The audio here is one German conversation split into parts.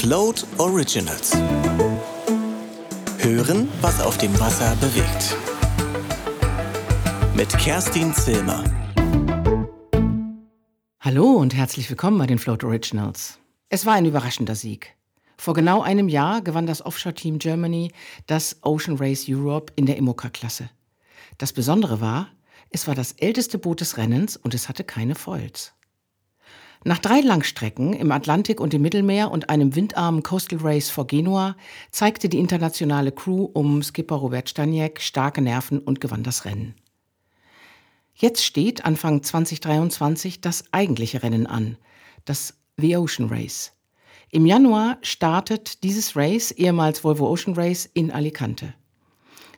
Float Originals. Hören, was auf dem Wasser bewegt. Mit Kerstin Zilmer. Hallo und herzlich willkommen bei den Float Originals. Es war ein überraschender Sieg. Vor genau einem Jahr gewann das Offshore-Team Germany das Ocean Race Europe in der Imoca-Klasse. Das Besondere war, es war das älteste Boot des Rennens und es hatte keine Foils. Nach drei Langstrecken im Atlantik und im Mittelmeer und einem windarmen Coastal Race vor Genua zeigte die internationale Crew um Skipper Robert Staniek starke Nerven und gewann das Rennen. Jetzt steht Anfang 2023 das eigentliche Rennen an, das The Ocean Race. Im Januar startet dieses Race, ehemals Volvo Ocean Race, in Alicante.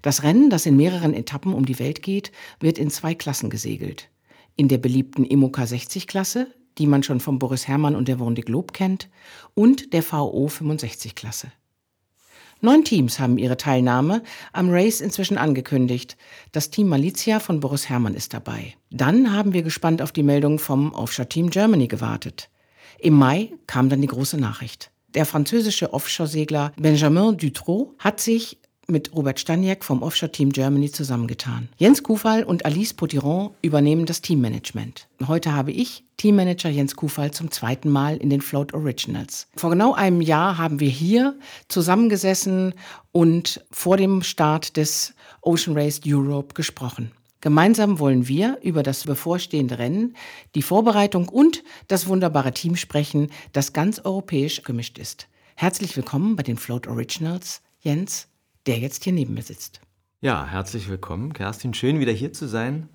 Das Rennen, das in mehreren Etappen um die Welt geht, wird in zwei Klassen gesegelt. In der beliebten Imoca 60 Klasse, die man schon von Boris Herrmann und der Vendée Globe kennt, und der VO 65 Klasse. Neun Teams haben ihre Teilnahme am Race inzwischen angekündigt. Das Team Malizia von Boris Herrmann ist dabei. Dann haben wir gespannt auf die Meldung vom Offshore Team Germany gewartet. Im Mai kam dann die große Nachricht. Der französische Offshore-Segler Benjamin Dutroux hat sich mit Robert Staniek vom Offshore-Team Germany zusammengetan. Jens Kufall und Alice Potiron übernehmen das Teammanagement. Heute habe ich Teammanager Jens Kufall zum zweiten Mal in den Float Originals. Vor genau einem Jahr haben wir hier zusammengesessen und vor dem Start des Ocean Race Europe gesprochen. Gemeinsam wollen wir über das bevorstehende Rennen, die Vorbereitung und das wunderbare Team sprechen, das ganz europäisch gemischt ist. Herzlich willkommen bei den Float Originals, Jens der jetzt hier neben mir sitzt. Ja, herzlich willkommen, Kerstin. Schön wieder hier zu sein.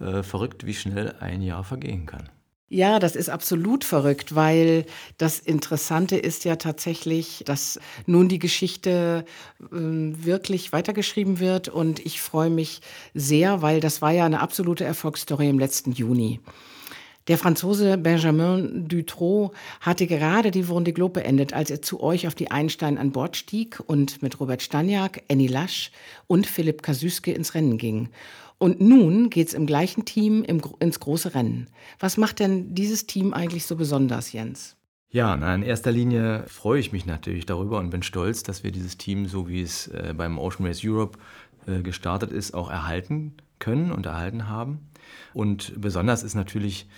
Äh, verrückt, wie schnell ein Jahr vergehen kann. Ja, das ist absolut verrückt, weil das Interessante ist ja tatsächlich, dass nun die Geschichte äh, wirklich weitergeschrieben wird und ich freue mich sehr, weil das war ja eine absolute Erfolgsstory im letzten Juni. Der Franzose Benjamin Dutroux hatte gerade die Vendée Globe beendet, als er zu euch auf die Einstein an Bord stieg und mit Robert Staniak, Annie Lasch und Philipp Kasüske ins Rennen ging. Und nun geht's im gleichen Team im, ins große Rennen. Was macht denn dieses Team eigentlich so besonders, Jens? Ja, na, in erster Linie freue ich mich natürlich darüber und bin stolz, dass wir dieses Team, so wie es äh, beim Ocean Race Europe äh, gestartet ist, auch erhalten können und erhalten haben. Und besonders ist natürlich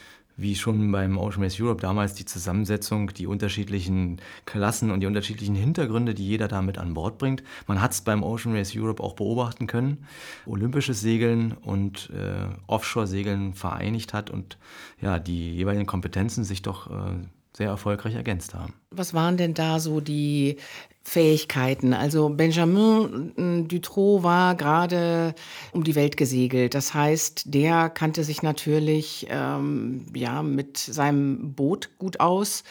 wie schon beim Ocean Race Europe damals die Zusammensetzung, die unterschiedlichen Klassen und die unterschiedlichen Hintergründe, die jeder da mit an Bord bringt. Man hat es beim Ocean Race Europe auch beobachten können. Olympisches Segeln und äh, Offshore-Segeln vereinigt hat und ja, die jeweiligen Kompetenzen sich doch äh, sehr erfolgreich ergänzt haben. Was waren denn da so die Fähigkeiten. Also Benjamin Dutroux war gerade um die Welt gesegelt. Das heißt, der kannte sich natürlich ähm, ja mit seinem Boot gut aus,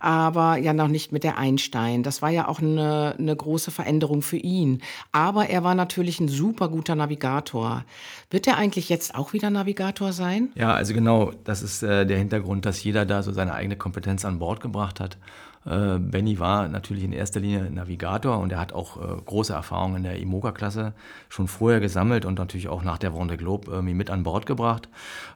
aber ja noch nicht mit der Einstein. Das war ja auch eine, eine große Veränderung für ihn. Aber er war natürlich ein super guter Navigator. Wird er eigentlich jetzt auch wieder Navigator sein? Ja, also genau, das ist äh, der Hintergrund, dass jeder da so seine eigene Kompetenz an Bord gebracht hat. Äh, Benny war natürlich in erster Linie Navigator und er hat auch äh, große Erfahrungen in der Imoga-Klasse schon vorher gesammelt und natürlich auch nach der Vendée Globe irgendwie mit an Bord gebracht.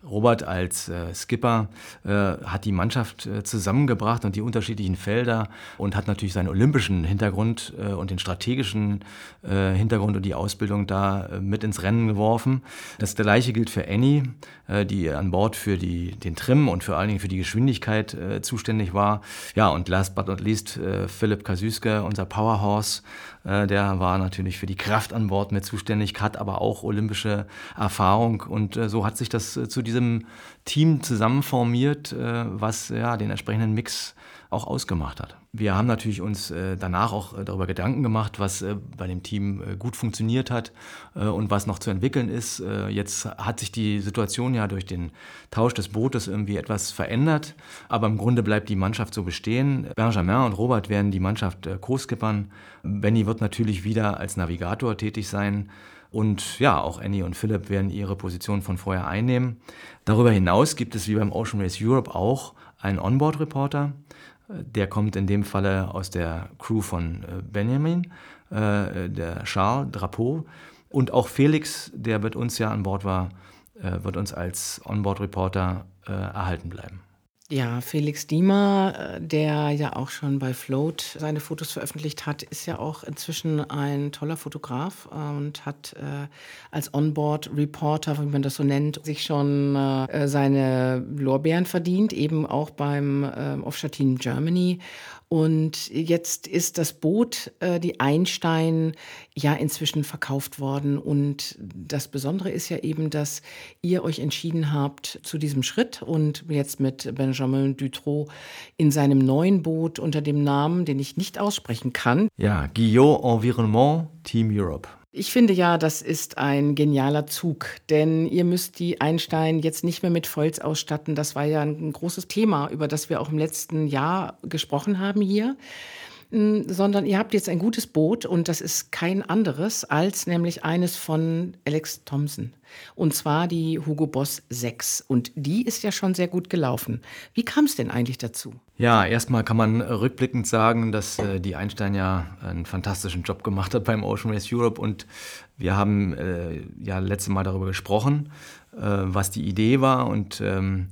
Robert als äh, Skipper äh, hat die Mannschaft äh, zusammengebracht und die unterschiedlichen Felder und hat natürlich seinen olympischen Hintergrund äh, und den strategischen Hintergrund und die Ausbildung da mit ins Rennen geworfen. Das gleiche gilt für Annie, die an Bord für die, den Trim und vor allen Dingen für die Geschwindigkeit zuständig war. Ja, und last not least äh, Philipp Kasüske, unser Powerhorse, äh, der war natürlich für die Kraft an Bord mit zuständig, hat aber auch olympische Erfahrung. Und äh, so hat sich das äh, zu diesem Team zusammenformiert, äh, was ja den entsprechenden Mix auch ausgemacht hat. Wir haben natürlich uns äh, danach auch äh, darüber Gedanken gemacht, was äh, bei dem Team gut funktioniert hat und was noch zu entwickeln ist. Jetzt hat sich die Situation ja durch den Tausch des Bootes irgendwie etwas verändert, aber im Grunde bleibt die Mannschaft so bestehen. Benjamin und Robert werden die Mannschaft co-skippern. Benny wird natürlich wieder als Navigator tätig sein. Und ja, auch Annie und Philipp werden ihre Position von vorher einnehmen. Darüber hinaus gibt es wie beim Ocean Race Europe auch einen Onboard-Reporter. Der kommt in dem Falle aus der Crew von äh, Benjamin, äh, der Charles Drapeau. Und auch Felix, der mit uns ja an Bord war, äh, wird uns als Onboard-Reporter erhalten bleiben. Ja, Felix Diemer, äh, der ja auch schon bei Float seine Fotos veröffentlicht hat, ist ja auch inzwischen ein toller Fotograf und hat äh, als Onboard-Reporter, wie man das so nennt, sich schon äh, seine Lorbeeren verdient, eben auch beim äh, Team Germany. Und jetzt ist das Boot, äh, die Einstein, ja inzwischen verkauft worden. Und das Besondere ist ja eben, dass ihr euch entschieden habt zu diesem Schritt und jetzt mit Benjamin Dutroux in seinem neuen Boot unter dem Namen, den ich nicht aussprechen kann. Ja, Guillaume Environnement Team Europe. Ich finde ja, das ist ein genialer Zug, denn ihr müsst die Einstein jetzt nicht mehr mit Volz ausstatten. Das war ja ein großes Thema, über das wir auch im letzten Jahr gesprochen haben hier sondern ihr habt jetzt ein gutes Boot und das ist kein anderes als nämlich eines von Alex Thompson. Und zwar die Hugo Boss 6. Und die ist ja schon sehr gut gelaufen. Wie kam es denn eigentlich dazu? Ja, erstmal kann man rückblickend sagen, dass äh, die Einstein ja einen fantastischen Job gemacht hat beim Ocean Race Europe. Und wir haben äh, ja letztes Mal darüber gesprochen, äh, was die Idee war. Und ähm,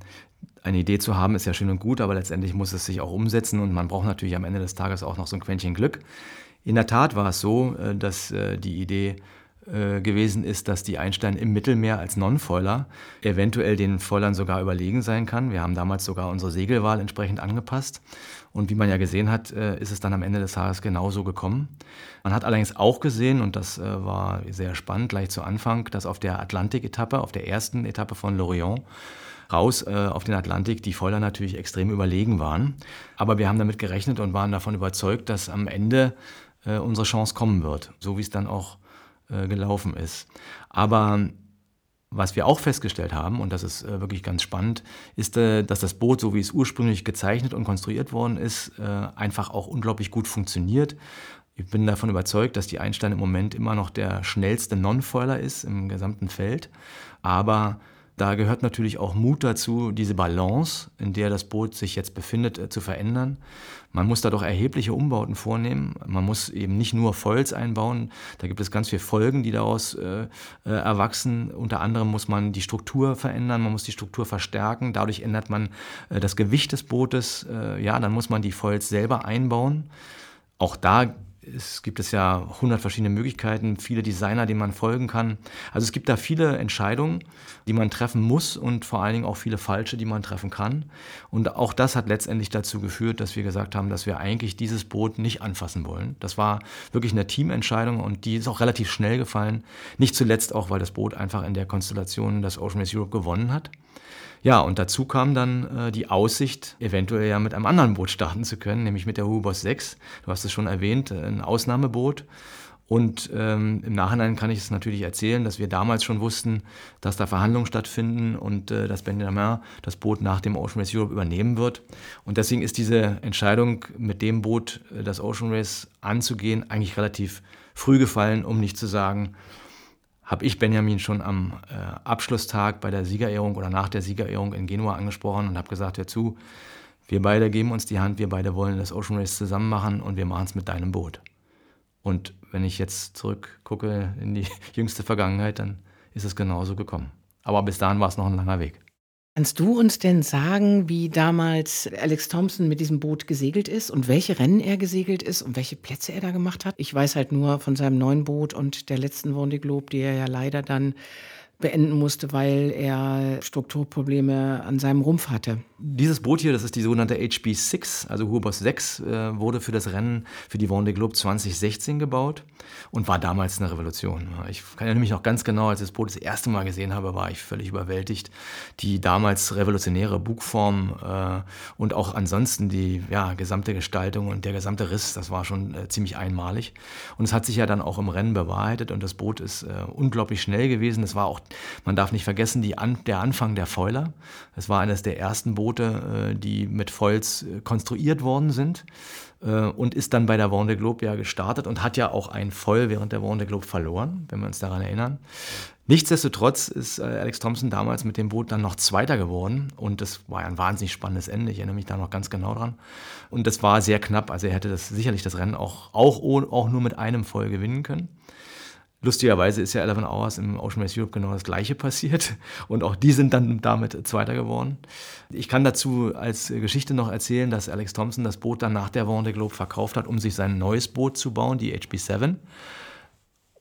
eine Idee zu haben, ist ja schön und gut, aber letztendlich muss es sich auch umsetzen und man braucht natürlich am Ende des Tages auch noch so ein Quäntchen Glück. In der Tat war es so, äh, dass äh, die Idee äh, gewesen ist, dass die Einstein im Mittelmeer als Non-Foiler eventuell den Foilern sogar überlegen sein kann. Wir haben damals sogar unsere Segelwahl entsprechend angepasst. Und wie man ja gesehen hat, ist es dann am Ende des Tages genauso gekommen. Man hat allerdings auch gesehen, und das war sehr spannend gleich zu Anfang, dass auf der Atlantik-Etappe, auf der ersten Etappe von Lorient, raus äh, auf den Atlantik, die Foiler natürlich extrem überlegen waren. Aber wir haben damit gerechnet und waren davon überzeugt, dass am Ende äh, unsere Chance kommen wird, so wie es dann auch äh, gelaufen ist. Aber was wir auch festgestellt haben, und das ist äh, wirklich ganz spannend, ist, äh, dass das Boot, so wie es ursprünglich gezeichnet und konstruiert worden ist, äh, einfach auch unglaublich gut funktioniert. Ich bin davon überzeugt, dass die Einstein im Moment immer noch der schnellste Non-Foiler ist im gesamten Feld. Aber da gehört natürlich auch Mut dazu, diese Balance, in der das Boot sich jetzt befindet, äh, zu verändern. Man muss da doch erhebliche Umbauten vornehmen. Man muss eben nicht nur Volz einbauen. Da gibt es ganz viele Folgen, die daraus äh, äh, erwachsen. Unter anderem muss man die Struktur verändern, man muss die Struktur verstärken. Dadurch ändert man äh, das Gewicht des Bootes. Äh, ja, dann muss man die Volz selber einbauen. Auch da es gibt es ja 100 verschiedene Möglichkeiten, viele Designer, denen man folgen kann. Also es gibt da viele Entscheidungen, die man treffen muss und vor allen Dingen auch viele falsche, die man treffen kann. Und auch das hat letztendlich dazu geführt, dass wir gesagt haben, dass wir eigentlich dieses Boot nicht anfassen wollen. Das war wirklich eine Teamentscheidung und die ist auch relativ schnell gefallen. Nicht zuletzt auch, weil das Boot einfach in der Konstellation das Ocean Race Europe gewonnen hat. Ja, und dazu kam dann äh, die Aussicht, eventuell ja mit einem anderen Boot starten zu können, nämlich mit der Hubos 6. Du hast es schon erwähnt, äh, ein Ausnahmeboot. Und ähm, im Nachhinein kann ich es natürlich erzählen, dass wir damals schon wussten, dass da Verhandlungen stattfinden und äh, dass Benjamin das Boot nach dem Ocean Race Europe übernehmen wird. Und deswegen ist diese Entscheidung, mit dem Boot äh, das Ocean Race anzugehen, eigentlich relativ früh gefallen, um nicht zu sagen, habe ich Benjamin schon am äh, Abschlusstag bei der Siegerehrung oder nach der Siegerehrung in Genua angesprochen und habe gesagt, hör zu, wir beide geben uns die Hand, wir beide wollen das Ocean Race zusammen machen und wir machen es mit deinem Boot. Und wenn ich jetzt zurückgucke in die jüngste Vergangenheit, dann ist es genauso gekommen. Aber bis dahin war es noch ein langer Weg. Kannst du uns denn sagen, wie damals Alex Thompson mit diesem Boot gesegelt ist und welche Rennen er gesegelt ist und welche Plätze er da gemacht hat? Ich weiß halt nur von seinem neuen Boot und der letzten Vendée Globe, die er ja leider dann beenden musste, weil er Strukturprobleme an seinem Rumpf hatte. Dieses Boot hier, das ist die sogenannte HB6, also Hubos 6, äh, wurde für das Rennen für die Vendée Globe 2016 gebaut und war damals eine Revolution. Ich kann ja nämlich noch ganz genau, als ich das Boot das erste Mal gesehen habe, war ich völlig überwältigt. Die damals revolutionäre Bugform äh, und auch ansonsten die ja, gesamte Gestaltung und der gesamte Riss, das war schon äh, ziemlich einmalig. Und es hat sich ja dann auch im Rennen bewahrheitet und das Boot ist unglaublich schnell gewesen. Es war auch, man darf nicht vergessen, An der Anfang der Foiler. Es war eines der ersten Boote, äh, die mit Foils äh, konstruiert worden sind äh, und ist dann bei der Vendée Globe ja gestartet und hat ja auch ein Foil während der Vendée Globe verloren, wenn wir uns daran erinnern. Nichtsdestotrotz ist Alex Thompson damals mit dem Boot dann noch Zweiter geworden und das war ein wahnsinnig spannendes Ende. Ich erinnere mich da noch ganz genau dran. Und das war sehr knapp, also er hätte das sicherlich das Rennen auch, auch, auch nur mit einem Foil gewinnen können. Lustigerweise ist ja 11 Hours im Ocean Race Europe genau das gleiche passiert und auch die sind dann damit Zweiter geworden. Ich kann dazu als Geschichte noch erzählen, dass Alex Thompson das Boot dann nach der Vendée Globe verkauft hat, um sich sein neues Boot zu bauen, die HB7.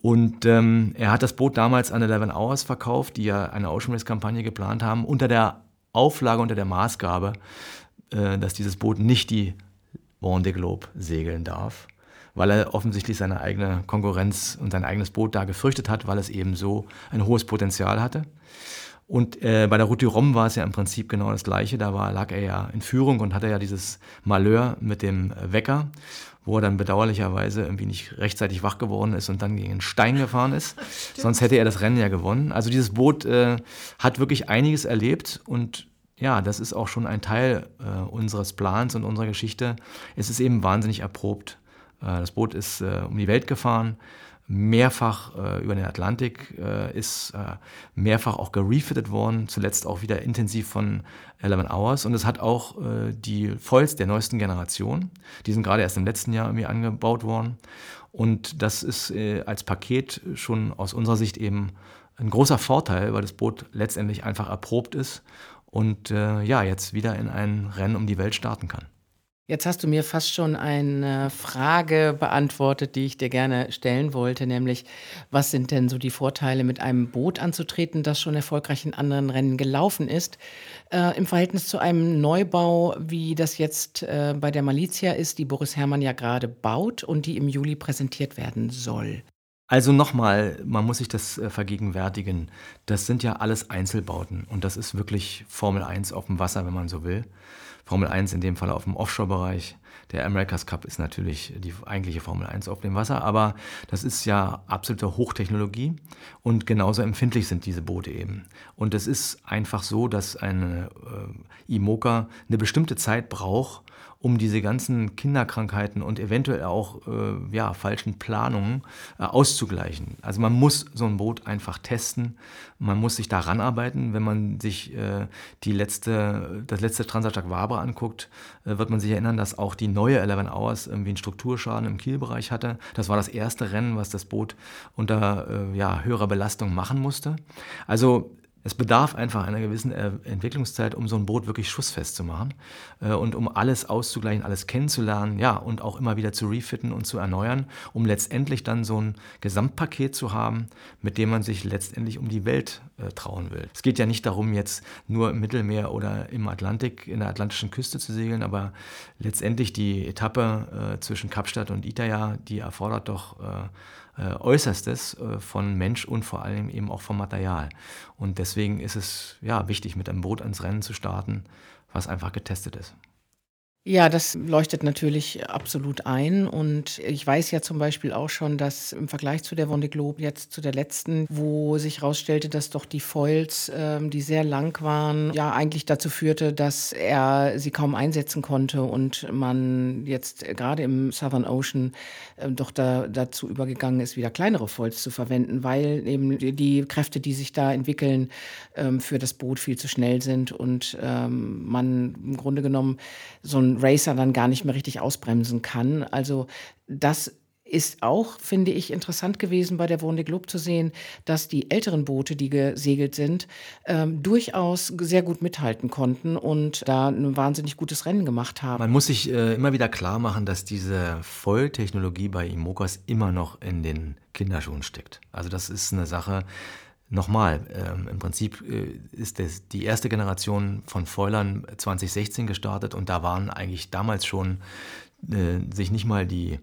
Und ähm, er hat das Boot damals an 11 Hours verkauft, die ja eine Ocean Race Kampagne geplant haben, unter der Auflage, unter der Maßgabe, äh, dass dieses Boot nicht die Vendée Globe segeln darf weil er offensichtlich seine eigene Konkurrenz und sein eigenes Boot da gefürchtet hat, weil es eben so ein hohes Potenzial hatte. Und äh, bei der Route du Rhum war es ja im Prinzip genau das Gleiche. Da war, lag er ja in Führung und hatte ja dieses Malheur mit dem Wecker, wo er dann bedauerlicherweise irgendwie nicht rechtzeitig wach geworden ist und dann gegen einen Stein gefahren ist. Sonst hätte er das Rennen ja gewonnen. Also dieses Boot äh, hat wirklich einiges erlebt und ja, das ist auch schon ein Teil äh, unseres Plans und unserer Geschichte. Es ist eben wahnsinnig erprobt. Äh, das Boot ist äh, um die Welt gefahren, mehrfach äh, über den Atlantik, ist mehrfach auch gerefitted worden, zuletzt auch wieder intensiv von 11 Hours. Und es hat auch die Foils der neuesten Generation, die sind gerade erst im letzten Jahr irgendwie angebaut worden. Und das ist als Paket schon aus unserer Sicht eben ein großer Vorteil, weil das Boot letztendlich einfach erprobt ist und ja, jetzt wieder in ein Rennen um die Welt starten kann. Jetzt hast du mir fast schon eine Frage beantwortet, die ich dir gerne stellen wollte, nämlich was sind denn so die Vorteile, mit einem Boot anzutreten, das schon erfolgreich in anderen Rennen gelaufen ist, äh, im Verhältnis zu einem Neubau, wie das jetzt äh, bei der Malizia ist, die Boris Herrmann ja gerade baut und die im Juli präsentiert werden soll. Also nochmal, man muss sich das äh, vergegenwärtigen. Das sind ja alles Einzelbauten und das ist wirklich Formel 1 auf dem Wasser, wenn man so will. Formel 1 in dem Fall auf dem Offshore-Bereich. Der America's Cup ist natürlich die eigentliche Formel 1 auf dem Wasser, aber das ist ja absolute Hochtechnologie und genauso empfindlich sind diese Boote eben. Und es ist einfach so, dass eine äh, IMOCA eine bestimmte Zeit braucht, um diese ganzen Kinderkrankheiten und eventuell auch äh, ja, falschen Planungen äh, auszugleichen. Also man muss so ein Boot einfach testen, man muss sich daran arbeiten. Wenn man sich äh, die letzte, das letzte Transatlantic Waber anguckt, äh, wird man sich erinnern, dass auch die neue 11 Hours irgendwie einen Strukturschaden im Kielbereich hatte. Das war das erste Rennen, was das Boot unter äh, ja, höherer Belastung machen musste. Also es bedarf einfach einer gewissen äh, Entwicklungszeit, um so ein Boot wirklich schussfest zu machen äh, und um alles auszugleichen, alles kennenzulernen, ja, und auch immer wieder zu refitten und zu erneuern, um letztendlich dann so ein Gesamtpaket zu haben, mit dem man sich letztendlich um die Welt äh, trauen will. Es geht ja nicht darum, jetzt nur im Mittelmeer oder im Atlantik, in der atlantischen Küste zu segeln, aber letztendlich die Etappe zwischen Kapstadt und Itaya, die erfordert doch Äußerstes äh, von Mensch und vor allem eben auch vom Material. Und deswegen ist es ja wichtig, mit einem Boot ans Rennen zu starten, was einfach getestet ist. Ja, das leuchtet natürlich absolut ein. Und ich weiß ja zum Beispiel auch schon, dass im Vergleich zu der Vendée Globe, jetzt zu der letzten, wo sich herausstellte, dass doch die Foils, ähm, die sehr lang waren, ja eigentlich dazu führte, dass er sie kaum einsetzen konnte und man jetzt gerade im Southern Ocean äh, doch da, dazu übergegangen ist, wieder kleinere Foils zu verwenden, weil eben die, die Kräfte, die sich da entwickeln, ähm, für das Boot viel zu schnell sind und ähm, man im Grunde genommen so ein Racer dann gar nicht mehr richtig ausbremsen kann. Also das ist auch, finde ich, interessant gewesen bei der Vendée Globe zu sehen, dass die älteren Boote, die gesegelt sind, ähm, durchaus sehr gut mithalten konnten und da ein wahnsinnig gutes Rennen gemacht haben. Man muss sich äh, immer wieder klar machen, dass diese Volltechnologie bei Imokas immer noch in den Kinderschuhen steckt. Also das ist eine Sache, Nochmal, ähm, im Prinzip äh, ist das die erste Generation von Foilern 2016 gestartet und da waren eigentlich damals schon äh, sich nicht mal die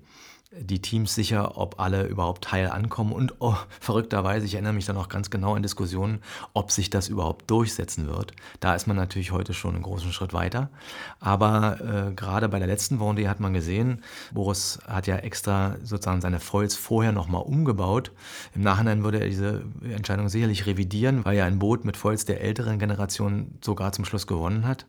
die Teams sicher, ob alle überhaupt heil ankommen. Und oh, verrückterweise, ich erinnere mich dann auch ganz genau in Diskussionen, ob sich das überhaupt durchsetzen wird. Da ist man natürlich heute schon einen großen Schritt weiter. Aber äh, gerade bei der letzten Vendée hat man gesehen, Boris hat ja extra sozusagen seine Foils vorher nochmal umgebaut. Im Nachhinein würde er diese Entscheidung sicherlich revidieren, weil ja ein Boot mit Foils der älteren Generation sogar zum Schluss gewonnen hat.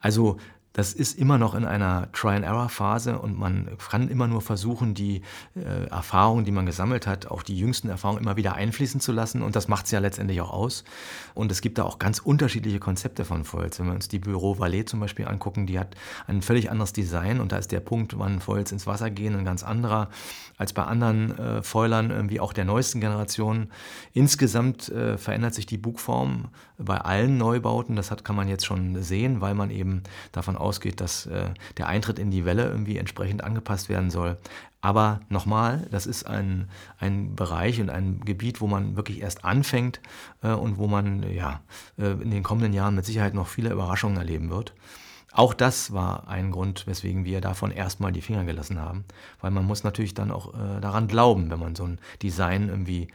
Also das ist immer noch in einer Try-and-Error-Phase und man kann immer nur versuchen, die äh, Erfahrungen, die man gesammelt hat, auch die jüngsten Erfahrungen immer wieder einfließen zu lassen. Und das macht es ja letztendlich auch aus. Und es gibt da auch ganz unterschiedliche Konzepte von Foils. Wenn wir uns die Büro Valet zum Beispiel angucken, die hat ein völlig anderes Design und da ist der Punkt, wann Foils ins Wasser gehen, ein ganz anderer als bei anderen äh, Foilern, wie auch der neuesten Generation. Insgesamt äh, verändert sich die Bugform bei allen Neubauten. Das hat, kann man jetzt schon sehen, weil man eben davon ausgeht, dass äh, der Eintritt in die Welle irgendwie entsprechend angepasst werden soll. Aber nochmal, das ist ein, ein Bereich und ein Gebiet, wo man wirklich erst anfängt äh, und wo man ja, äh, in den kommenden Jahren mit Sicherheit noch viele Überraschungen erleben wird. Auch das war ein Grund, weswegen wir davon erstmal die Finger gelassen haben, weil man muss natürlich dann auch äh, daran glauben, wenn man so ein Design irgendwie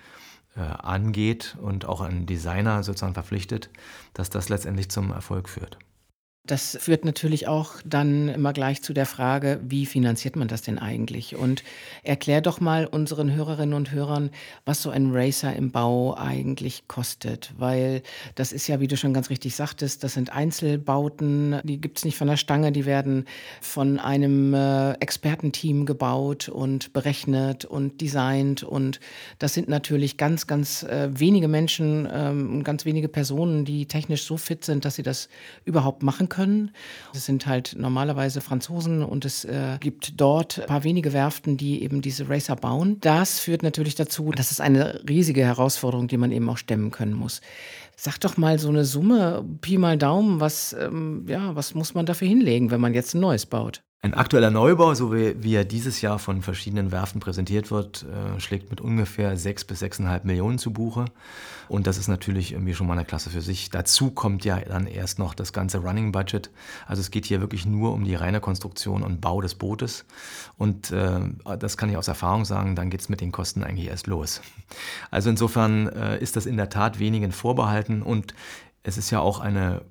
äh, angeht und auch einen Designer sozusagen verpflichtet, dass das letztendlich zum Erfolg führt. Das führt natürlich auch dann immer gleich zu der Frage, wie finanziert man das denn eigentlich? Und erklär doch mal unseren Hörerinnen und Hörern, was so ein Racer im Bau eigentlich kostet. Weil das ist ja, wie du schon ganz richtig sagtest, das sind Einzelbauten, die gibt es nicht von der Stange, die werden von einem äh, Expertenteam gebaut und berechnet und designt. Und das sind natürlich ganz, ganz äh, wenige Menschen, ähm, ganz wenige Personen, die technisch so fit sind, dass sie das überhaupt machen können können. Es sind halt normalerweise Franzosen und es äh, gibt dort ein paar wenige Werften, die eben diese Racer bauen. Das führt natürlich dazu, dass es eine riesige Herausforderung, die man eben auch stemmen können muss. Sag doch mal so eine Summe, Pi mal Daumen, was, ähm, ja, was muss man dafür hinlegen, wenn man jetzt ein neues baut? Ein aktueller Neubau, so wie, wie, er dieses Jahr von verschiedenen Werften präsentiert wird, äh, schlägt mit ungefähr 6 bis 6,5 Millionen zu Buche. Und das ist natürlich irgendwie schon mal eine Klasse für sich. Dazu kommt ja dann erst noch das ganze Running Budget. Also es geht hier wirklich nur um die reine Konstruktion und Bau des Bootes. Und äh, das kann ich aus Erfahrung sagen, dann geht es mit den Kosten eigentlich erst los. Also insofern äh, ist das in der Tat wenigen vorbehalten und es ist ja auch eine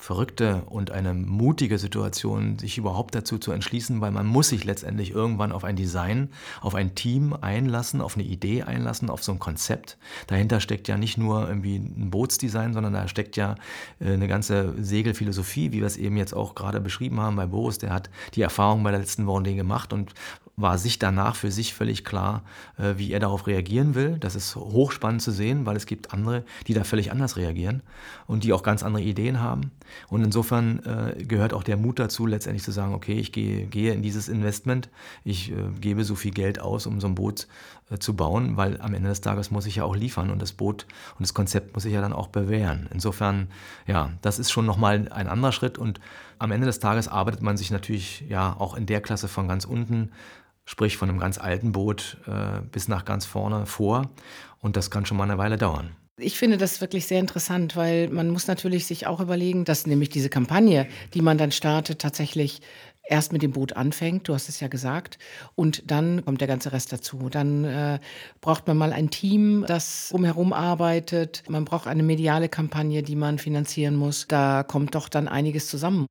verrückte und eine mutige Situation, sich überhaupt dazu zu entschließen, weil man muss sich letztendlich irgendwann auf ein Design, auf ein Team einlassen, auf eine Idee einlassen, auf so ein Konzept. Dahinter steckt ja nicht nur irgendwie ein Bootsdesign, sondern da steckt ja äh, eine ganze Segelphilosophie, wie wir es eben jetzt auch gerade beschrieben haben bei Boris. Der hat die Erfahrung bei der letzten Vendée gemacht und war sich danach für sich völlig klar, äh, wie er darauf reagieren will. Das ist hochspannend zu sehen, weil es gibt andere, die da völlig anders reagieren und die auch ganz andere Ideen haben. Und insofern äh, gehört auch der Mut dazu, letztendlich zu sagen, okay, ich gehe, gehe in dieses Investment, ich äh, gebe so viel Geld aus, um so ein Boot zu bauen, weil am Ende des Tages muss ich ja auch liefern und das Boot und das Konzept muss ich ja dann auch bewähren. Insofern, ja, das ist schon nochmal ein anderer Schritt und am Ende des Tages arbeitet man sich natürlich ja auch in der Klasse von ganz unten sprich von einem ganz alten Boot äh, bis nach ganz vorne vor. Und das kann schon mal eine Weile dauern. Ich finde das wirklich sehr interessant, weil man muss natürlich sich auch überlegen, dass nämlich diese Kampagne, die man dann startet, tatsächlich erst mit dem Boot anfängt, du hast es ja gesagt, und dann kommt der ganze Rest dazu. Dann äh, braucht man mal ein Team, das umherum arbeitet. Man braucht eine mediale Kampagne, die man finanzieren muss. Da kommt doch dann einiges zusammen.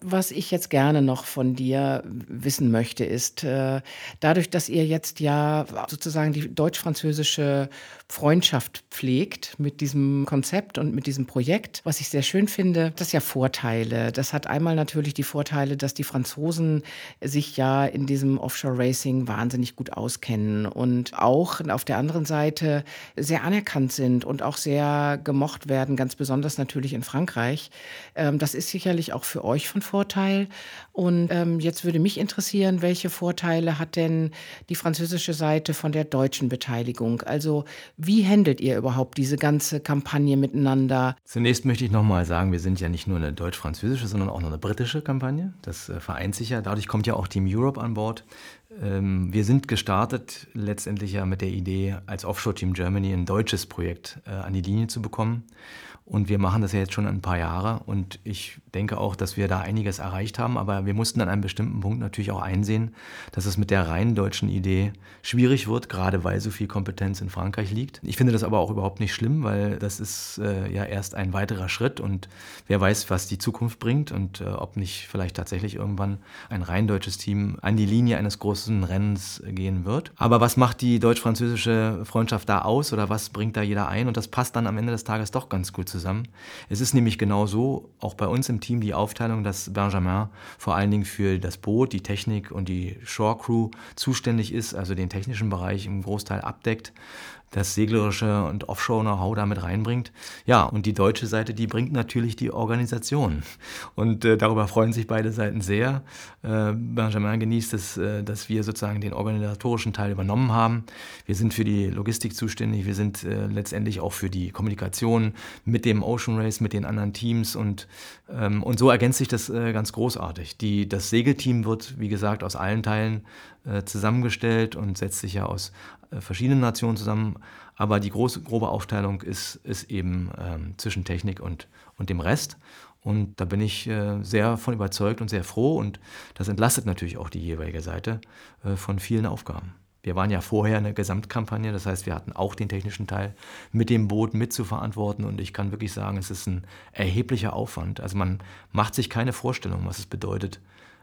Was ich jetzt gerne noch von dir wissen möchte, ist, äh, dadurch, dass ihr jetzt ja sozusagen die deutsch-französische Freundschaft pflegt mit diesem Konzept und mit diesem Projekt, was ich sehr schön finde, das ja Vorteile. Das hat einmal natürlich die Vorteile, dass die Franzosen sich ja in diesem Offshore-Racing wahnsinnig gut auskennen und auch auf der anderen Seite sehr anerkannt sind und auch sehr gemocht werden, ganz besonders natürlich in Frankreich. Ähm, das ist sicherlich auch für euch von. Vorteil. Und ähm, jetzt würde mich interessieren, welche Vorteile hat denn die französische Seite von der deutschen Beteiligung? Also wie handelt ihr überhaupt diese ganze Kampagne miteinander? Zunächst möchte ich nochmal sagen, wir sind ja nicht nur eine deutsch-französische, sondern auch noch eine britische Kampagne. Das äh, vereint sich ja. Dadurch kommt ja auch Team Europe an Bord. Ähm, wir sind gestartet letztendlich ja mit der Idee, als Offshore Team Germany ein deutsches Projekt äh, an die Linie zu bekommen. Und wir machen das ja jetzt schon ein paar Jahre und ich denke auch, dass wir da einiges erreicht haben, aber wir mussten an einem bestimmten Punkt natürlich auch einsehen, dass es mit der rein deutschen Idee schwierig wird, gerade weil so viel Kompetenz in Frankreich liegt. Ich finde das aber auch überhaupt nicht schlimm, weil das ist äh, ja erst ein weiterer Schritt und wer weiß, was die Zukunft bringt und äh, ob nicht vielleicht tatsächlich irgendwann ein rein deutsches Team an die Linie eines großen Rennens gehen wird. Aber was macht die deutsch-französische Freundschaft da aus oder was bringt da jeder ein? Und das passt dann am Ende des Tages doch ganz gut zusammen. Es ist nämlich genau so, auch bei uns im Team, die Aufteilung, dass Benjamin vor allen Dingen für das Boot, die Technik und die Shore Crew zuständig ist, also den technischen Bereich im Großteil abdeckt das seglerische und Offshore-Know-how damit reinbringt. Ja, und die deutsche Seite, die bringt natürlich die Organisation. Und äh, darüber freuen sich beide Seiten sehr. Äh, Benjamin genießt es, äh, dass wir sozusagen den organisatorischen Teil übernommen haben. Wir sind für die Logistik zuständig, wir sind äh, letztendlich auch für die Kommunikation mit dem Ocean Race, mit den anderen Teams und, ähm, und so ergänzt sich das äh, ganz großartig. Die, das Segelteam wird, wie gesagt, aus allen Teilen zusammengestellt und setzt sich ja aus äh, verschiedenen Nationen zusammen. Aber die große, grobe Aufteilung ist, ist eben ähm, zwischen Technik und, und dem Rest. Und da bin ich äh, sehr von überzeugt und sehr froh. Und das entlastet natürlich auch die jeweilige Seite äh, von vielen Aufgaben. Wir waren ja vorher eine Gesamtkampagne, das heißt, wir hatten auch den technischen Teil mit dem Boot mitzuverantworten. Und ich kann wirklich sagen, es ist ein erheblicher Aufwand. Also man macht sich keine Vorstellung, was es bedeutet,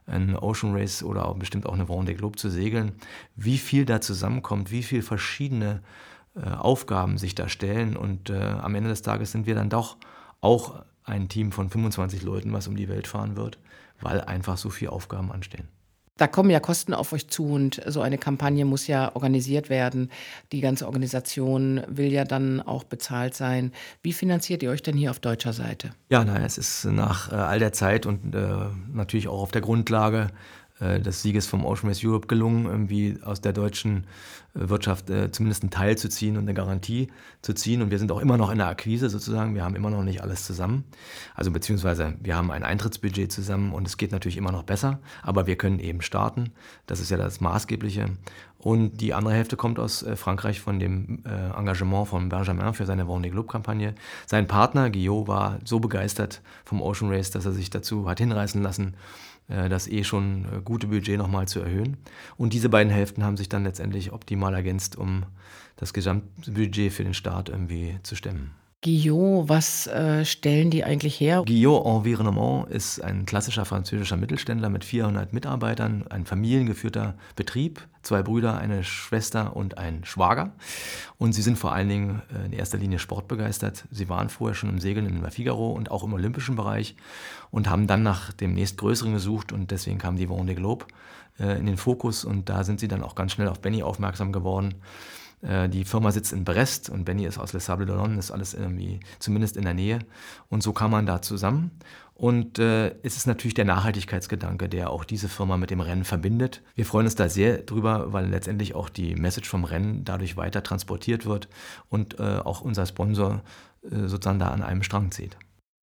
ein Ocean Race oder auch bestimmt auch eine Vendée Globe zu segeln, wie viel da zusammenkommt, wie viele verschiedene äh, Aufgaben sich da stellen und äh, am Ende des Tages sind wir dann doch auch ein Team von 25 Leuten, was um die Welt fahren wird, weil einfach so viele Aufgaben anstehen. Da kommen ja Kosten auf euch zu und so eine Kampagne muss ja organisiert werden. Die ganze Organisation will ja dann auch bezahlt sein. Wie finanziert ihr euch denn hier auf deutscher Seite? Ja, naja, es ist nach äh, all der Zeit und äh, natürlich auch auf der Grundlage des Sieges vom Ocean Race Europe gelungen, irgendwie aus der deutschen äh, Wirtschaft äh, zumindest einen Teil zu ziehen und eine Garantie zu ziehen. Und wir sind auch immer noch in der Akquise sozusagen. Wir haben immer noch nicht alles zusammen. Also beziehungsweise wir haben ein Eintrittsbudget zusammen und es geht natürlich immer noch besser. Aber wir können eben starten. Das ist ja das Maßgebliche. Und die andere Hälfte kommt aus Frankreich von dem Engagement von Benjamin für seine Vendée Globe Kampagne. Sein Partner Guillaume war so begeistert vom Ocean Race, dass er sich dazu hat hinreißen lassen, äh, das eh schon äh, gute Budget nochmal zu erhöhen. Und diese beiden Hälften haben sich dann letztendlich optimal ergänzt, um das Gesamtbudget für den Start irgendwie zu stemmen. Guillot, was äh, stellen die eigentlich her? Guillot Environnement ist ein klassischer französischer Mittelständler mit 400 Mitarbeitern, ein familiengeführter Betrieb, zwei Brüder, eine Schwester und ein Schwager. Und sie sind vor allen Dingen äh, in erster Linie sportbegeistert. Sie waren vorher schon im Segeln in Figaro und auch im olympischen Bereich und haben dann nach dem nächstgrößeren gesucht und deswegen kam die Vendée Globe äh, in den Fokus und da sind sie dann auch ganz schnell auf Benny aufmerksam geworden äh, die Firma sitzt in Brest und Benny ist aus Les Sables d'Olonne, ist alles irgendwie zumindest in der Nähe. Und so kam man da zusammen. Und äh, es ist natürlich der Nachhaltigkeitsgedanke, der auch diese Firma mit dem Rennen verbindet. Wir freuen uns da sehr drüber, weil letztendlich auch die Message vom Rennen dadurch weiter transportiert wird und äh, auch unser Sponsor äh, sozusagen da an einem Strang zieht.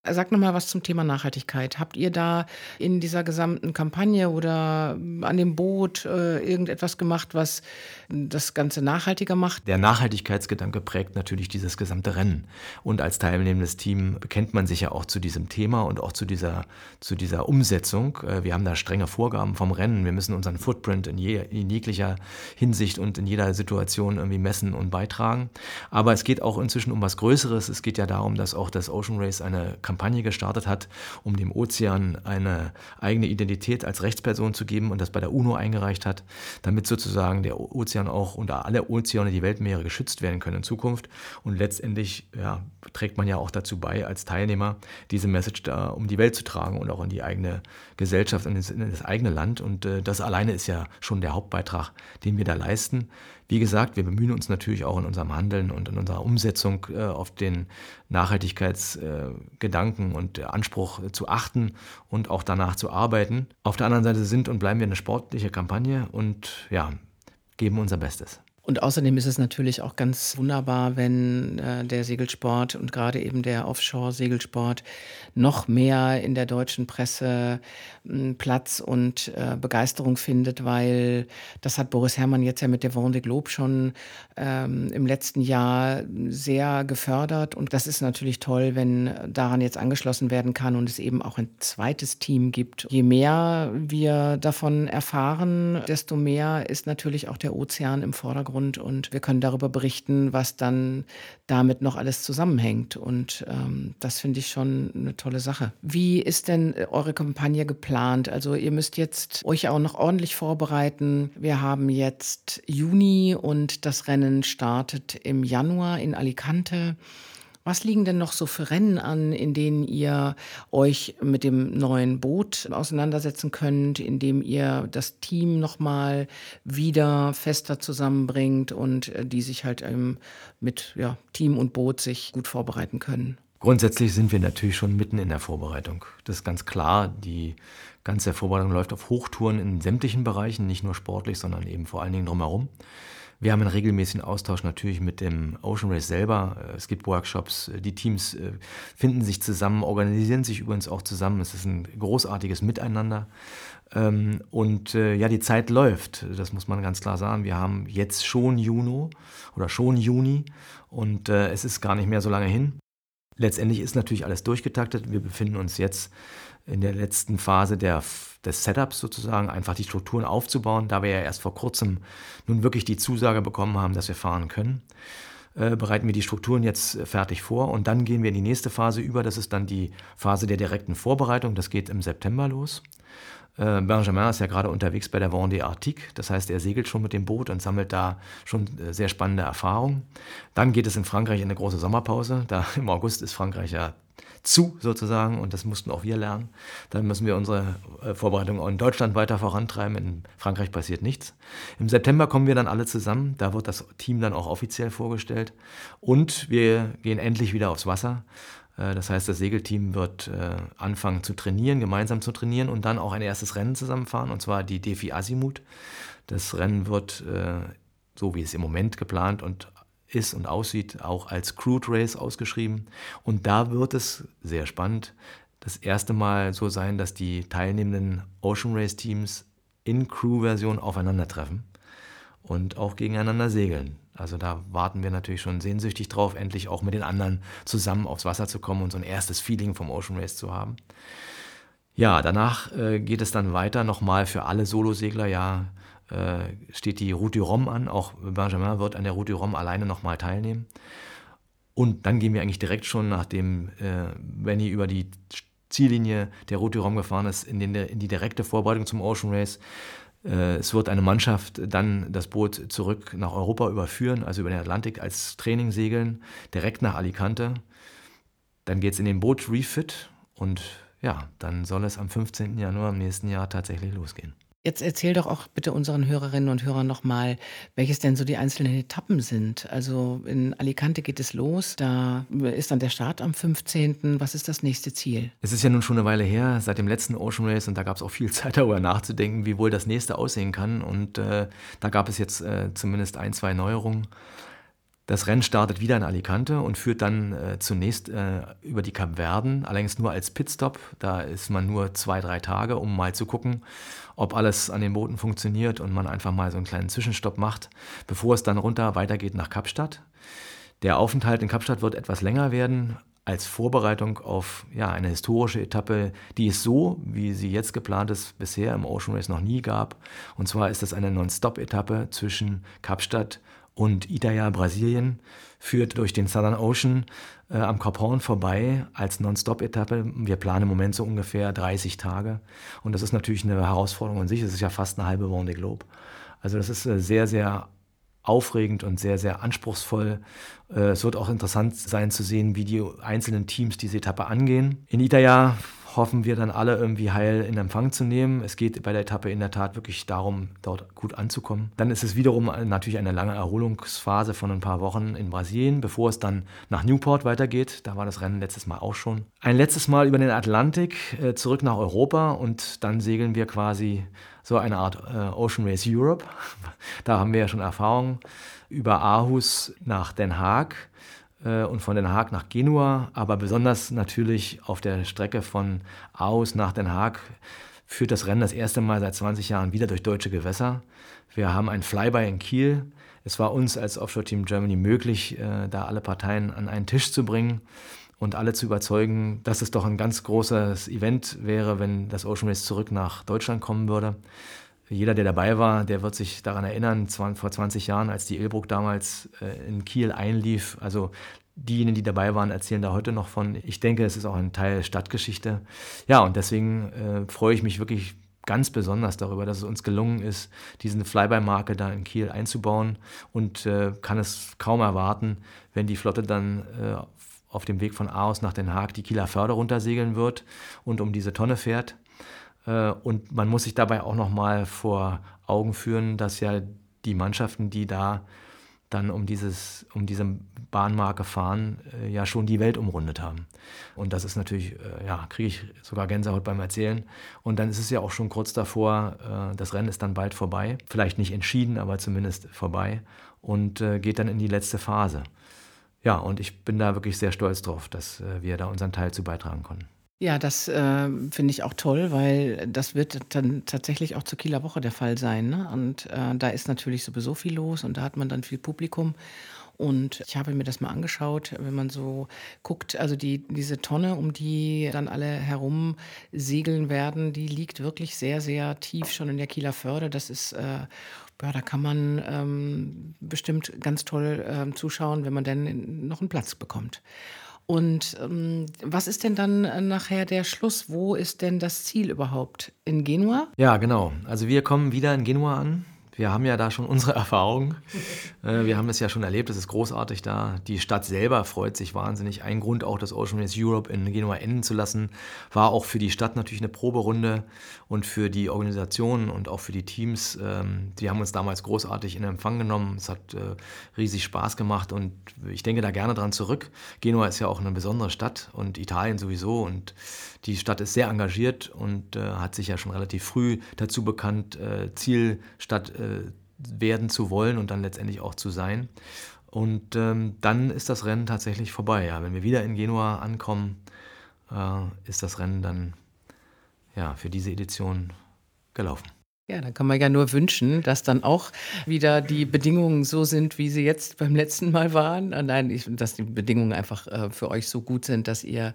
Sag noch mal was zum Thema Nachhaltigkeit. Habt ihr da in dieser gesamten Kampagne oder an dem Boot äh, irgendetwas gemacht, was das Ganze nachhaltiger macht? Der Nachhaltigkeitsgedanke prägt natürlich dieses gesamte Rennen. Und als teilnehmendes Team bekennt man sich ja auch zu diesem Thema und auch zu dieser, zu dieser Umsetzung. Äh, wir haben da strenge Vorgaben vom Rennen. Wir müssen unseren Footprint in, je, in jeglicher Hinsicht und in jeder Situation irgendwie messen und beitragen. Aber es geht auch inzwischen um was Größeres. Es geht ja darum, dass auch das Ocean Race eine Kampagne gestartet hat, um dem Ozean eine eigene Identität als Rechtsperson zu geben und das bei der UNO eingereicht hat, damit sozusagen der Ozean auch unter alle Ozeane, die Weltmeere geschützt werden können in Zukunft. Und letztendlich ja, trägt man ja auch dazu bei, als Teilnehmer diese Message da um die Welt zu tragen und auch in die eigene Gesellschaft und in das eigene Land. Und äh, das alleine ist ja schon der Hauptbeitrag, den wir da leisten. Wie gesagt, wir bemühen uns natürlich auch in unserem Handeln und in unserer Umsetzung äh, auf den Nachhaltigkeitsgedanken äh, und Anspruch äh, zu achten und auch danach zu arbeiten. Auf der anderen Seite sind und bleiben wir eine sportliche Kampagne und ja, geben unser Bestes. Und außerdem ist es natürlich auch ganz wunderbar, wenn äh, der Segelsport und gerade eben der Offshore-Segelsport noch mehr in der deutschen Presse äh, Platz und äh, Begeisterung findet, weil das hat Boris Herrmann jetzt ja mit der Vendée Globe schon ähm, im letzten Jahr sehr gefördert. Und das ist natürlich toll, wenn daran jetzt angeschlossen werden kann und es eben auch ein zweites Team gibt. Je mehr wir davon erfahren, desto mehr ist natürlich auch der Ozean im Vordergrund Hintergrund und wir können darüber berichten, was dann damit noch alles zusammenhängt. Und ähm, das finde ich schon eine tolle Sache. Wie ist denn äh, eure Kampagne geplant? Also ihr müsst jetzt euch auch noch ordentlich vorbereiten. Wir haben jetzt Juni und das Rennen startet im Januar in Alicante. Was liegen denn noch so für Rennen an, in denen ihr euch mit dem neuen Boot auseinandersetzen könnt, in dem ihr das Team nochmal wieder fester zusammenbringt und äh, die sich halt ähm, mit ja, Team und Boot sich gut vorbereiten können? Grundsätzlich sind wir natürlich schon mitten in der Vorbereitung. Das ist ganz klar. Die ganze Vorbereitung läuft auf Hochtouren in sämtlichen Bereichen, nicht nur sportlich, sondern eben vor allen Dingen drumherum. Wir haben einen regelmäßigen Austausch natürlich mit dem Ocean Race selber. Es gibt Workshops, die Teams äh, finden sich zusammen, organisieren sich übrigens auch zusammen. Es ist ein großartiges Miteinander. Ähm, und äh, ja, die Zeit läuft, das muss man ganz klar sagen. Wir haben jetzt schon Juni oder schon Juni und äh, es ist gar nicht mehr so lange hin. Letztendlich ist natürlich alles durchgetaktet. Wir befinden uns jetzt in der letzten Phase der, des Setups sozusagen, einfach die Strukturen aufzubauen, da wir ja erst vor kurzem nun wirklich die Zusage bekommen haben, dass wir fahren können. Äh, bereiten wir die Strukturen jetzt fertig vor und dann gehen wir in die nächste Phase über. Das ist dann die Phase der direkten Vorbereitung. Das geht im September los. Äh, Benjamin ist ja gerade unterwegs bei der Vendée Arctique, das heißt, er segelt schon mit dem Boot und sammelt da schon äh, sehr spannende Erfahrungen. Dann geht es in Frankreich in eine große Sommerpause. Da im August ist Frankreich ja zu sozusagen und das mussten auch wir lernen. Dann müssen wir unsere äh, Vorbereitung in Deutschland weiter vorantreiben. In Frankreich passiert nichts. Im September kommen wir dann alle zusammen. Da wird das Team dann auch offiziell vorgestellt und wir gehen endlich wieder aufs Wasser. Äh, das heißt, das Segelteam wird äh, anfangen zu trainieren, gemeinsam zu trainieren und dann auch ein erstes Rennen zusammenfahren, und zwar die Defi Azimuth. Das Rennen wird, so wie es im Moment geplant und ist und aussieht, auch als Crude Race ausgeschrieben. Und da wird es sehr spannend das erste Mal so sein, dass die teilnehmenden Ocean Race Teams in Crew-Version aufeinandertreffen und auch gegeneinander segeln. Also da warten wir natürlich schon sehnsüchtig drauf, endlich auch mit den anderen zusammen aufs Wasser zu kommen und so ein erstes Feeling vom Ocean Race zu haben. Ja, danach äh, geht es dann weiter nochmal für alle Solosegler ja steht die Route du Rhum an. Auch Benjamin wird an der Route du Rhum alleine nochmal teilnehmen. Und dann gehen wir eigentlich direkt schon, nachdem äh, Benny über die Ziellinie der Route du Rhum gefahren ist, in, den, in die direkte Vorbereitung zum Ocean Race. Äh, es wird eine Mannschaft dann das Boot zurück nach Europa überführen, also über den Atlantik als Training segeln, direkt nach Alicante. Dann geht es in den Boot Refit und ja, dann soll es am 15. Januar im nächsten Jahr tatsächlich losgehen. Jetzt erzähl doch auch bitte unseren Hörerinnen und Hörern nochmal, welches denn so die einzelnen Etappen sind. Also in Alicante geht es los, da ist dann der Start am 15. Was ist das nächste Ziel? Es ist ja nun schon eine Weile her, seit dem letzten Ocean Race, und da gab es auch viel Zeit darüber nachzudenken, wie wohl das nächste aussehen kann. Und äh, da gab es jetzt äh, zumindest ein, zwei Neuerungen. Das Rennen startet wieder in Alicante und führt dann äh, zunächst äh, über die Kapverden, allerdings nur als Pitstop. Da ist man nur zwei, drei Tage, um mal zu gucken, ob alles an den Booten funktioniert und man einfach mal so einen kleinen Zwischenstopp macht, bevor es dann runter weitergeht nach Kapstadt. Der Aufenthalt in Kapstadt wird etwas länger werden, als Vorbereitung auf ja, eine historische Etappe, die es so, wie sie jetzt geplant ist, bisher im Ocean Race noch nie gab. Und zwar ist es eine Non-Stop-Etappe zwischen Kapstadt und Itaja, Brasilien, führt durch den Southern Ocean äh, am Cap Horn vorbei als Non-Stop-Etappe. Wir planen im Moment so ungefähr 30 Tage. Und das ist natürlich eine Herausforderung an sich. Es ist ja fast eine halbe Vendée Globe. Also das ist äh, sehr, sehr aufregend und sehr, sehr anspruchsvoll. Äh, es wird auch interessant sein zu sehen, wie die einzelnen Teams diese Etappe angehen. In Itaja hoffen wir dann alle irgendwie heil in Empfang zu nehmen. Es geht bei der Etappe in der Tat wirklich darum, dort gut anzukommen. Dann ist es wiederum natürlich eine lange Erholungsphase von ein paar Wochen in Brasilien, bevor es dann nach Newport weitergeht. Da war das Rennen letztes Mal auch schon. Ein letztes Mal über den Atlantik äh, zurück nach Europa und dann segeln wir quasi so eine Art äh, Ocean Race Europe. Da haben wir ja schon Erfahrung über Aarhus nach Den Haag und von Den Haag nach Genua, aber besonders natürlich auf der Strecke von Aarhus nach Den Haag führt das Rennen das erste Mal seit 20 Jahren wieder durch deutsche Gewässer. Wir haben ein Flyby in Kiel. Es war uns als Offshore Team Germany möglich, äh, da alle Parteien an einen Tisch zu bringen und alle zu überzeugen, dass es doch ein ganz großes Event wäre, wenn das Ocean Race zurück nach Deutschland kommen würde. Jeder, der dabei war, der wird sich daran erinnern, vor 20 Jahren, als die Ilbruck damals äh, in Kiel einlief. Also diejenigen, die dabei waren, erzählen da heute noch von. Ich denke, es ist auch ein Teil Stadtgeschichte. Ja, und deswegen äh, freue ich mich wirklich ganz besonders darüber, dass es uns gelungen ist, diese Flyby-Marke da in Kiel einzubauen und äh, kann es kaum erwarten, wenn die Flotte dann äh, auf dem Weg von Aarhus nach Den Haag die Kieler Förder runtersegeln wird und um diese Tonne fährt. Äh, und man muss sich dabei auch noch mal vor Augen führen, dass ja die Mannschaften, die da dann um, dieses, um diese Bahnmarke fahren, äh, ja schon die Welt umrundet haben. Und das ist natürlich, äh, ja, kriege ich sogar Gänsehaut beim Erzählen. Und dann ist es ja auch schon kurz davor, das Rennen ist dann bald vorbei. Vielleicht nicht entschieden, aber zumindest vorbei und geht dann in die letzte Phase. Ja, und ich bin da wirklich sehr stolz drauf, dass wir da unseren Teil zu beitragen konnten. Ja, das äh, finde ich auch toll, weil das wird dann tatsächlich auch zur Kieler Woche der Fall sein. Ne? Und äh, da ist natürlich sowieso viel los und da hat man dann viel Publikum. Und ich habe mir das mal angeschaut, wenn man so guckt, also die, diese Tonne, um die dann alle herum segeln werden, die liegt wirklich sehr, sehr tief schon in der Kieler Förde. Das ist, äh, ja, da kann man ähm, bestimmt ganz toll äh, zuschauen, wenn man denn noch einen Platz bekommt. Und ähm, was ist denn dann äh, nachher der Schluss? Wo ist denn das Ziel überhaupt? In Genua? Ja, genau. Also wir kommen wieder in Genua an. Wir haben ja da schon unsere Erfahrung. Äh, wir haben es ja schon erlebt, es ist großartig da. Die Stadt selber freut sich wahnsinnig. Ein Grund auch, das Ocean Race Europe in Genua enden zu lassen, war auch für die Stadt natürlich eine Proberunde und für die Organisation und auch für die Teams. Ähm, die haben uns damals großartig in Empfang genommen. Es hat äh, riesig Spaß gemacht und ich denke da gerne dran zurück. Genua ist ja auch eine besondere Stadt und Italien sowieso und die Stadt ist sehr engagiert und äh, hat sich ja schon relativ früh dazu bekannt, äh, Zielstadt äh, werden zu wollen und dann letztendlich auch zu sein. Und ähm, dann ist das Rennen tatsächlich vorbei. Ja. Wenn wir wieder in Genua ankommen, äh, ist das Rennen dann ja, für diese Edition gelaufen. Ja, dann kann man ja nur wünschen, dass dann auch wieder die Bedingungen so sind, wie sie jetzt beim letzten Mal waren. Ah, nein, ich, dass die Bedingungen einfach äh, für euch so gut sind, dass ihr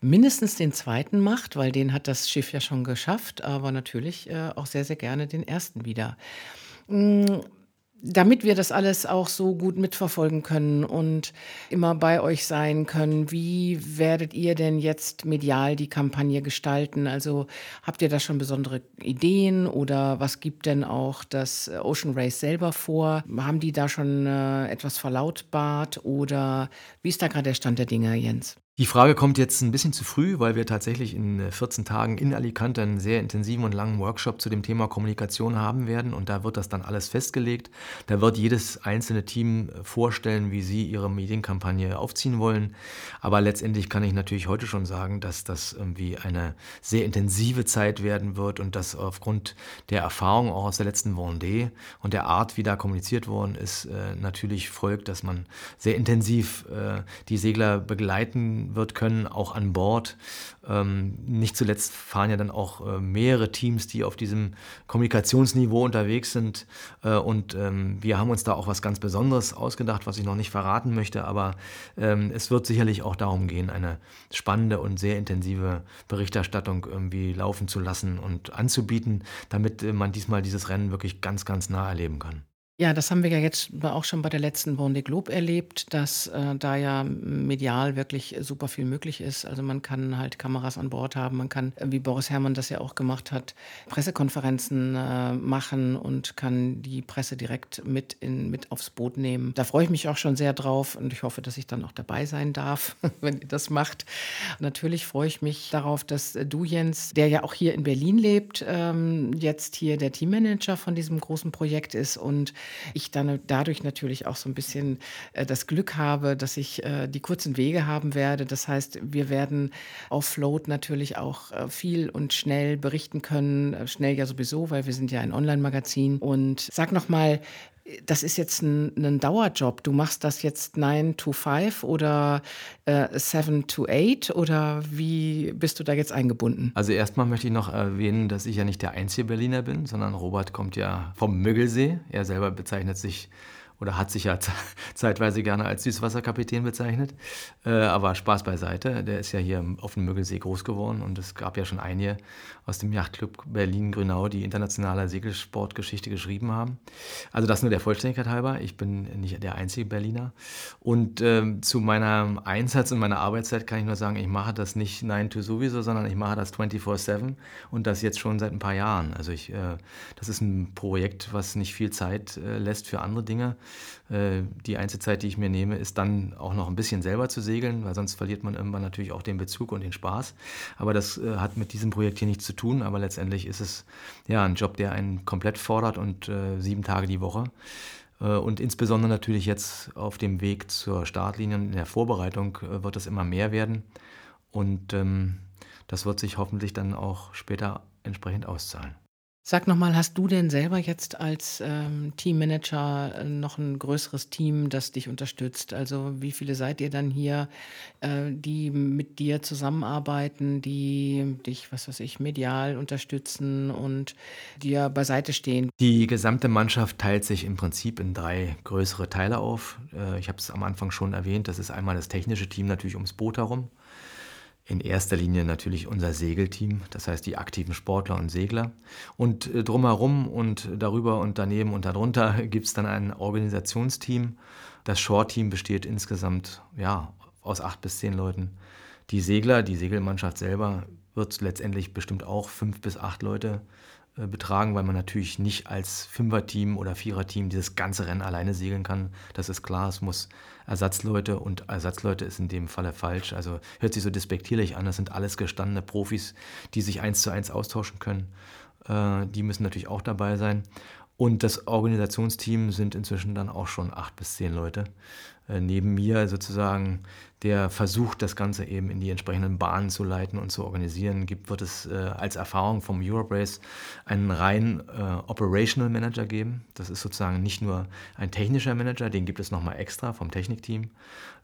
mindestens den zweiten macht, weil den hat das Schiff ja schon geschafft, aber natürlich äh, auch sehr, sehr gerne den ersten wieder. Mm, damit wir das alles auch so gut mitverfolgen können und immer bei euch sein können, wie werdet ihr denn jetzt medial die Kampagne gestalten? Also habt ihr da schon besondere Ideen oder was gibt denn auch das Ocean Race selber vor? Haben die da schon äh, etwas verlautbart oder wie ist da gerade der Stand der Dinge, Jens? Die Frage kommt jetzt ein bisschen zu früh, weil wir tatsächlich in 14 äh, Tagen in Alicante einen sehr intensiven und langen Workshop zu dem Thema Kommunikation haben werden und da wird das dann alles festgelegt. Da wird jedes einzelne Team äh, vorstellen, wie sie ihre Medienkampagne aufziehen wollen. Aber letztendlich kann ich natürlich heute schon sagen, dass das irgendwie eine sehr intensive Zeit werden wird und dass aufgrund der Erfahrung auch aus der letzten Vendée und der Art, wie da kommuniziert worden ist, äh, natürlich folgt, dass man sehr intensiv die Segler begleiten wird können, auch an Bord. Ähm, nicht zuletzt fahren ja dann auch äh, mehrere Teams, die auf diesem Kommunikationsniveau unterwegs sind. Äh, und ähm, wir haben uns da auch was ganz Besonderes ausgedacht, was ich noch nicht verraten möchte. Aber ähm, es wird sicherlich auch darum gehen, eine spannende und sehr intensive Berichterstattung irgendwie laufen zu lassen und anzubieten, damit äh, man diesmal dieses Rennen wirklich ganz, ganz nah erleben kann. Ja, das haben wir ja jetzt auch schon bei der letzten Vendée Globe erlebt, dass äh, da ja medial wirklich super viel möglich ist. Also man kann halt Kameras an Bord haben, man kann, wie Boris Herrmann das ja auch gemacht hat, Pressekonferenzen äh, machen und kann die Presse direkt mit, in, mit aufs Boot nehmen. Da freue ich mich auch schon sehr drauf und ich hoffe, dass ich dann auch dabei sein darf, wenn ihr das macht. Natürlich freue ich mich darauf, dass du, Jens, der ja auch hier in Berlin lebt, ähm, jetzt hier der Teammanager von diesem großen Projekt ist und ich dann dadurch natürlich auch so ein bisschen äh, das Glück habe, dass ich äh, die kurzen Wege haben werde. Das heißt, wir werden auf Float natürlich auch äh, viel und schnell berichten können. Schnell ja sowieso, weil wir sind ja ein Online-Magazin. Und sag noch mal, das ist jetzt ein, ein, Dauerjob. Du machst das jetzt 9 to 5 oder äh, 7 to 8 oder wie bist du da jetzt eingebunden? Also erstmal möchte ich noch erwähnen, dass ich ja nicht der einzige Berliner bin, sondern Robert kommt ja vom Müggelsee. Er selber bezeichnet sich oder hat sich ja zeitweise gerne als Süßwasserkapitän bezeichnet. Äh, aber Spaß beiseite, der ist ja hier auf dem Mögelsee groß geworden und es gab ja schon einige aus dem Yachtclub Berlin-Grünau, die internationale Segelsportgeschichte geschrieben haben. Also das nur der Vollständigkeit halber. Ich bin nicht der einzige Berliner. Und äh, zu meinem Einsatz und meiner Arbeitszeit kann ich nur sagen, ich mache das nicht 9 to sowieso, sondern ich mache das 24-7 und das jetzt schon seit ein paar Jahren. Also ich, äh, das ist ein Projekt, was nicht viel Zeit äh, lässt für andere Dinge. Äh, die einzige Zeit, die ich mir nehme, ist dann auch noch ein bisschen selber zu segeln, weil sonst verliert man irgendwann natürlich auch den Bezug und den Spaß. Aber das äh, hat mit diesem Projekt hier nichts zu tun. Aber letztendlich ist es ja ein Job, der einen komplett fordert und äh, sieben Tage die Woche. Und insbesondere natürlich jetzt auf dem Weg zur Startlinie in der Vorbereitung wird das immer mehr werden. Und ähm, das wird sich hoffentlich dann auch später entsprechend auszahlen. Sag nochmal, hast du denn selber jetzt als ähm, Teammanager äh, noch ein größeres Team, das dich unterstützt? Also wie viele seid ihr dann hier, äh, die mit dir zusammenarbeiten, die dich, was weiß ich, medial unterstützen und dir beiseite stehen? Die gesamte Mannschaft teilt sich im Prinzip in drei größere Teile auf. Äh, ich habe es am Anfang schon erwähnt, das ist einmal das technische Team natürlich ums Boot herum in erster Linie natürlich unser Segelteam, das heißt die aktiven Sportler und Segler. Und äh, drumherum und darüber und daneben und darunter gibt es dann ein Organisationsteam. Das Short-Team besteht insgesamt ja, aus acht bis zehn Leuten. Die Segler, die Segelmannschaft selber, wird letztendlich bestimmt auch fünf bis acht Leute betragen, weil man natürlich nicht als Fünfer-Team oder Vierer-Team dieses ganze Rennen alleine segeln kann. Das ist klar, es muss Ersatzleute und Ersatzleute ist in dem Falle falsch. Also hört sich so despektierlich an, das sind alles gestandene Profis, die sich eins zu eins austauschen können. Äh, die müssen natürlich auch dabei sein. Und das Organisationsteam sind inzwischen dann auch schon acht bis zehn Leute. Äh, neben mir sozusagen, der versucht, das Ganze eben in die entsprechenden Bahnen zu leiten und zu organisieren, gibt, wird es äh, als Erfahrung vom Europe Race einen rein äh, Operational Manager geben. Das ist sozusagen nicht nur ein technischer Manager, den gibt es nochmal extra vom Technikteam,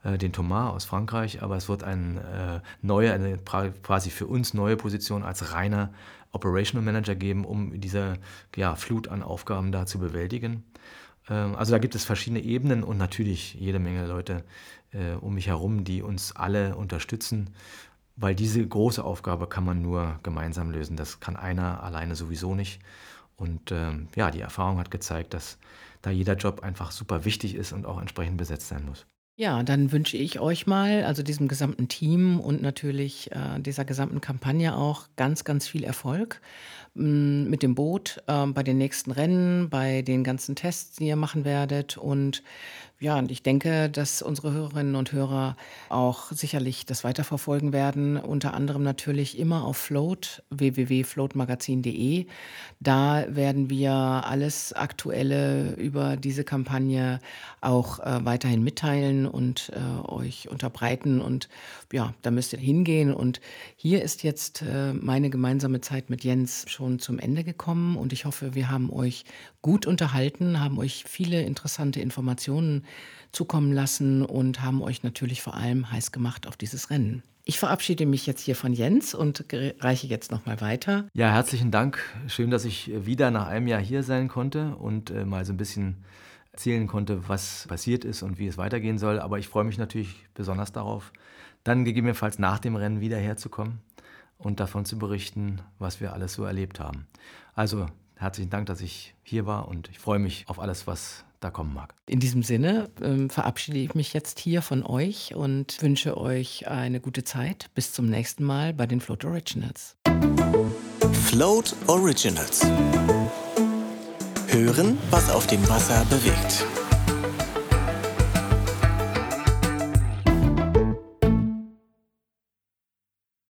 äh, den Thomas aus Frankreich, aber es wird ein äh, neuer, eine quasi für uns neue Position als reiner Operational Manager geben, um diese ja, Flut an Aufgaben da zu bewältigen. Ähm, also da gibt es verschiedene Ebenen und natürlich jede Menge Leute äh, um mich herum, die uns alle unterstützen, weil diese große Aufgabe kann man nur gemeinsam lösen. Das kann einer alleine sowieso nicht. Und ähm, ja, die Erfahrung hat gezeigt, dass da jeder Job einfach super wichtig ist und auch entsprechend besetzt sein muss. Ja, dann wünsche ich euch mal, also diesem gesamten Team und natürlich äh, dieser gesamten Kampagne auch ganz, ganz viel Erfolg mm, mit dem Boot äh, bei den nächsten Rennen, bei den ganzen Tests, die ihr machen werdet. Und ja, und ich denke, dass unsere Hörerinnen und Hörer auch sicherlich das weiterverfolgen werden. Unter anderem natürlich immer auf Float, www.floatmagazin.de. Da werden wir alles Aktuelle über diese Kampagne auch äh, weiterhin mitteilen und äh, euch unterbreiten. Und ja, da müsst ihr hingehen. Und hier ist jetzt äh, meine gemeinsame Zeit mit Jens schon zum Ende gekommen. Und ich hoffe, wir haben euch gut unterhalten, haben euch viele interessante Informationen zukommen lassen und haben euch natürlich vor allem heiß gemacht auf dieses Rennen. Ich verabschiede mich jetzt hier von Jens und reiche jetzt nochmal weiter. Ja, herzlichen Dank. Schön, dass ich wieder nach einem Jahr hier sein konnte und äh, mal so ein bisschen erzählen konnte, was passiert ist und wie es weitergehen soll. Aber ich freue mich natürlich besonders darauf, dann gegebenenfalls nach dem Rennen wieder herzukommen und davon zu berichten, was wir alles so erlebt haben. Also herzlichen Dank, dass ich hier war und ich freue mich auf alles, was da kommen mag. In diesem Sinne ähm, verabschiede ich mich jetzt hier von euch und wünsche euch eine gute Zeit. Bis zum nächsten Mal bei den Float Originals. Float Originals. Hören, was auf dem Wasser bewegt.